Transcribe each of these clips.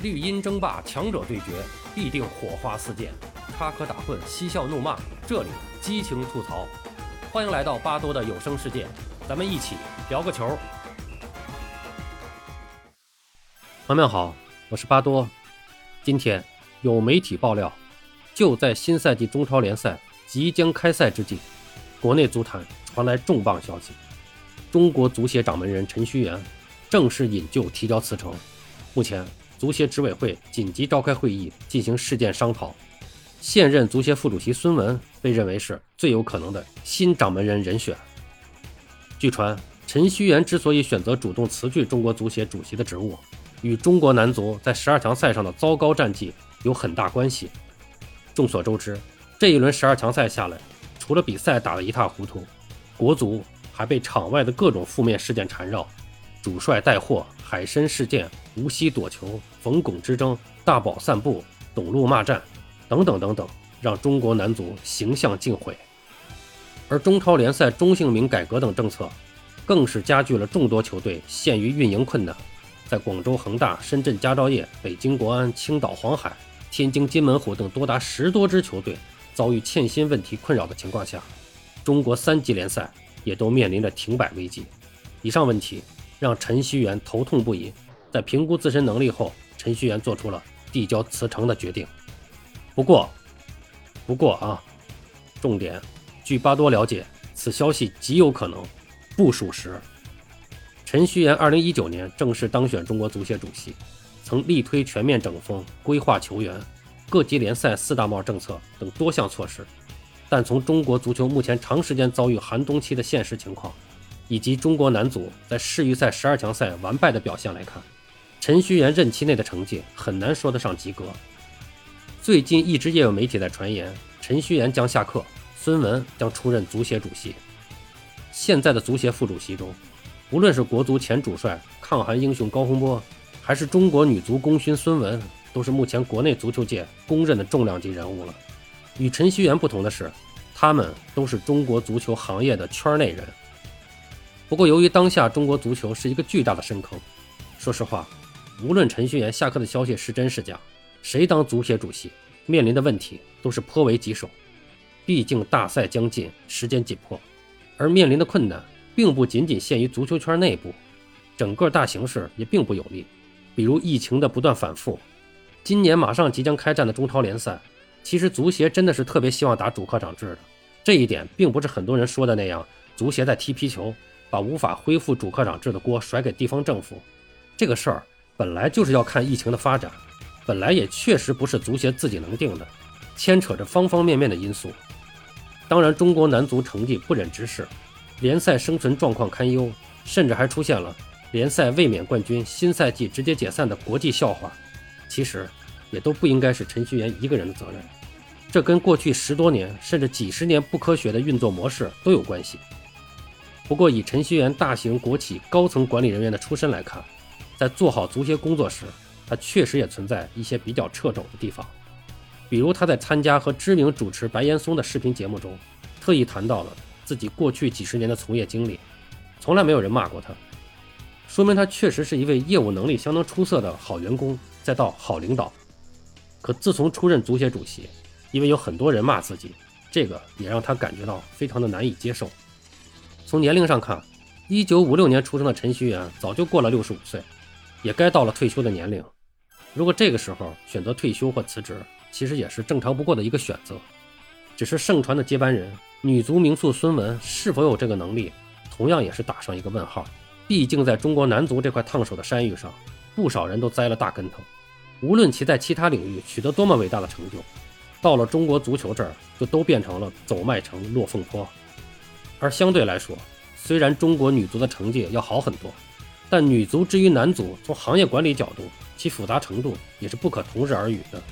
绿茵争霸，强者对决，必定火花四溅；插科打诨，嬉笑怒骂，这里激情吐槽。欢迎来到巴多的有声世界，咱们一起聊个球。朋友们好，我是巴多。今天有媒体爆料，就在新赛季中超联赛即将开赛之际，国内足坛传来重磅消息：中国足协掌门人陈戌源正式引咎提交辞呈。目前。足协执委会紧急召开会议进行事件商讨，现任足协副主席孙文被认为是最有可能的新掌门人人选。据传，陈戌源之所以选择主动辞去中国足协主席的职务，与中国男足在十二强赛上的糟糕战绩有很大关系。众所周知，这一轮十二强赛下来，除了比赛打得一塌糊涂，国足还被场外的各种负面事件缠绕。主帅带货、海参事件、无锡躲球、冯巩之争、大宝散步、董路骂战等等等等，让中国男足形象尽毁。而中超联赛中性名改革等政策，更是加剧了众多球队陷于运营困难。在广州恒大、深圳佳兆业、北京国安、青岛黄海、天津津门虎等多达十多支球队遭遇欠薪问题困扰的情况下，中国三级联赛也都面临着停摆危机。以上问题。让陈戌源头痛不已，在评估自身能力后，陈戌源做出了递交辞呈的决定。不过，不过啊，重点，据巴多了解，此消息极有可能不属实。陈戌源2019年正式当选中国足协主席，曾力推全面整风、规划球员、各级联赛四大帽政策等多项措施，但从中国足球目前长时间遭遇寒冬期的现实情况。以及中国男足在世预赛十二强赛完败的表现来看，陈戌源任期内的成绩很难说得上及格。最近一直也有媒体在传言，陈戌源将下课，孙文将出任足协主席。现在的足协副主席中，无论是国足前主帅抗韩英雄高洪波，还是中国女足功勋孙文，都是目前国内足球界公认的重量级人物了。与陈戌源不同的是，他们都是中国足球行业的圈内人。不过，由于当下中国足球是一个巨大的深坑，说实话，无论陈序员下课的消息是真是假，谁当足协主席面临的问题都是颇为棘手。毕竟大赛将近，时间紧迫，而面临的困难并不仅仅限于足球圈内部，整个大形势也并不有利。比如疫情的不断反复，今年马上即将开战的中超联赛，其实足协真的是特别希望打主客场制的。这一点并不是很多人说的那样，足协在踢皮球。把无法恢复主客场制的锅甩给地方政府，这个事儿本来就是要看疫情的发展，本来也确实不是足协自己能定的，牵扯着方方面面的因素。当然，中国男足成绩不忍直视，联赛生存状况堪忧，甚至还出现了联赛卫冕冠军新赛季直接解散的国际笑话。其实，也都不应该是陈戌源一个人的责任，这跟过去十多年甚至几十年不科学的运作模式都有关系。不过，以陈戌源大型国企高层管理人员的出身来看，在做好足协工作时，他确实也存在一些比较掣肘的地方。比如，他在参加和知名主持白岩松的视频节目中，特意谈到了自己过去几十年的从业经历，从来没有人骂过他，说明他确实是一位业务能力相当出色的好员工，再到好领导。可自从出任足协主席，因为有很多人骂自己，这个也让他感觉到非常的难以接受。从年龄上看，一九五六年出生的陈戌源早就过了六十五岁，也该到了退休的年龄。如果这个时候选择退休或辞职，其实也是正常不过的一个选择。只是盛传的接班人女足名宿孙文是否有这个能力，同样也是打上一个问号。毕竟在中国男足这块烫手的山芋上，不少人都栽了大跟头。无论其在其他领域取得多么伟大的成就，到了中国足球这儿，就都变成了走麦城落凤坡。而相对来说，虽然中国女足的成绩要好很多，但女足之于男足，从行业管理角度，其复杂程度也是不可同日而语的。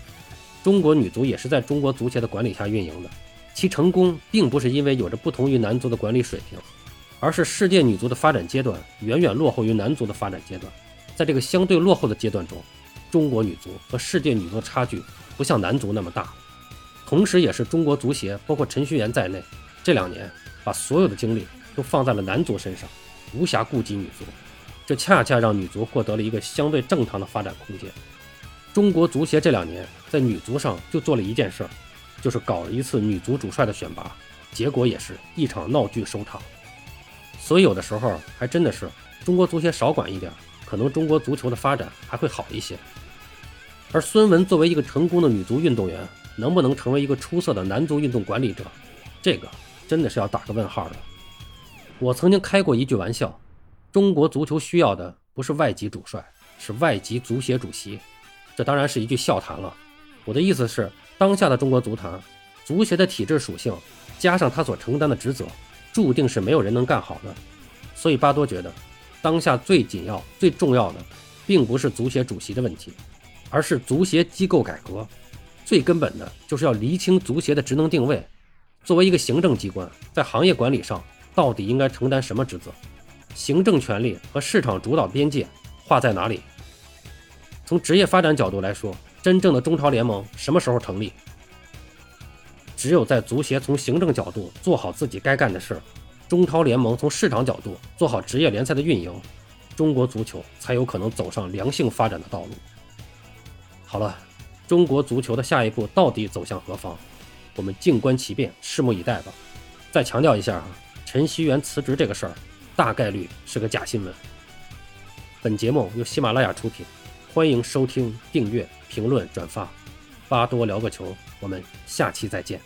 中国女足也是在中国足协的管理下运营的，其成功并不是因为有着不同于男足的管理水平，而是世界女足的发展阶段远远落后于男足的发展阶段。在这个相对落后的阶段中，中国女足和世界女足的差距不像男足那么大，同时也是中国足协，包括陈戌源在内，这两年。把所有的精力都放在了男足身上，无暇顾及女足，这恰恰让女足获得了一个相对正常的发展空间。中国足协这两年在女足上就做了一件事儿，就是搞了一次女足主帅的选拔，结果也是一场闹剧收场。所以有的时候还真的是中国足协少管一点，可能中国足球的发展还会好一些。而孙雯作为一个成功的女足运动员，能不能成为一个出色的男足运动管理者，这个真的是要打个问号的。我曾经开过一句玩笑，中国足球需要的不是外籍主帅，是外籍足协主席。这当然是一句笑谈了。我的意思是，当下的中国足坛，足协的体制属性加上他所承担的职责，注定是没有人能干好的。所以巴多觉得，当下最紧要、最重要的，并不是足协主席的问题，而是足协机构改革。最根本的就是要厘清足协的职能定位。作为一个行政机关，在行业管理上到底应该承担什么职责？行政权力和市场主导边界画在哪里？从职业发展角度来说，真正的中超联盟什么时候成立？只有在足协从行政角度做好自己该干的事儿，中超联盟从市场角度做好职业联赛的运营，中国足球才有可能走上良性发展的道路。好了。中国足球的下一步到底走向何方？我们静观其变，拭目以待吧。再强调一下啊，陈戌源辞职这个事儿，大概率是个假新闻。本节目由喜马拉雅出品，欢迎收听、订阅、评论、转发。巴多聊个球，我们下期再见。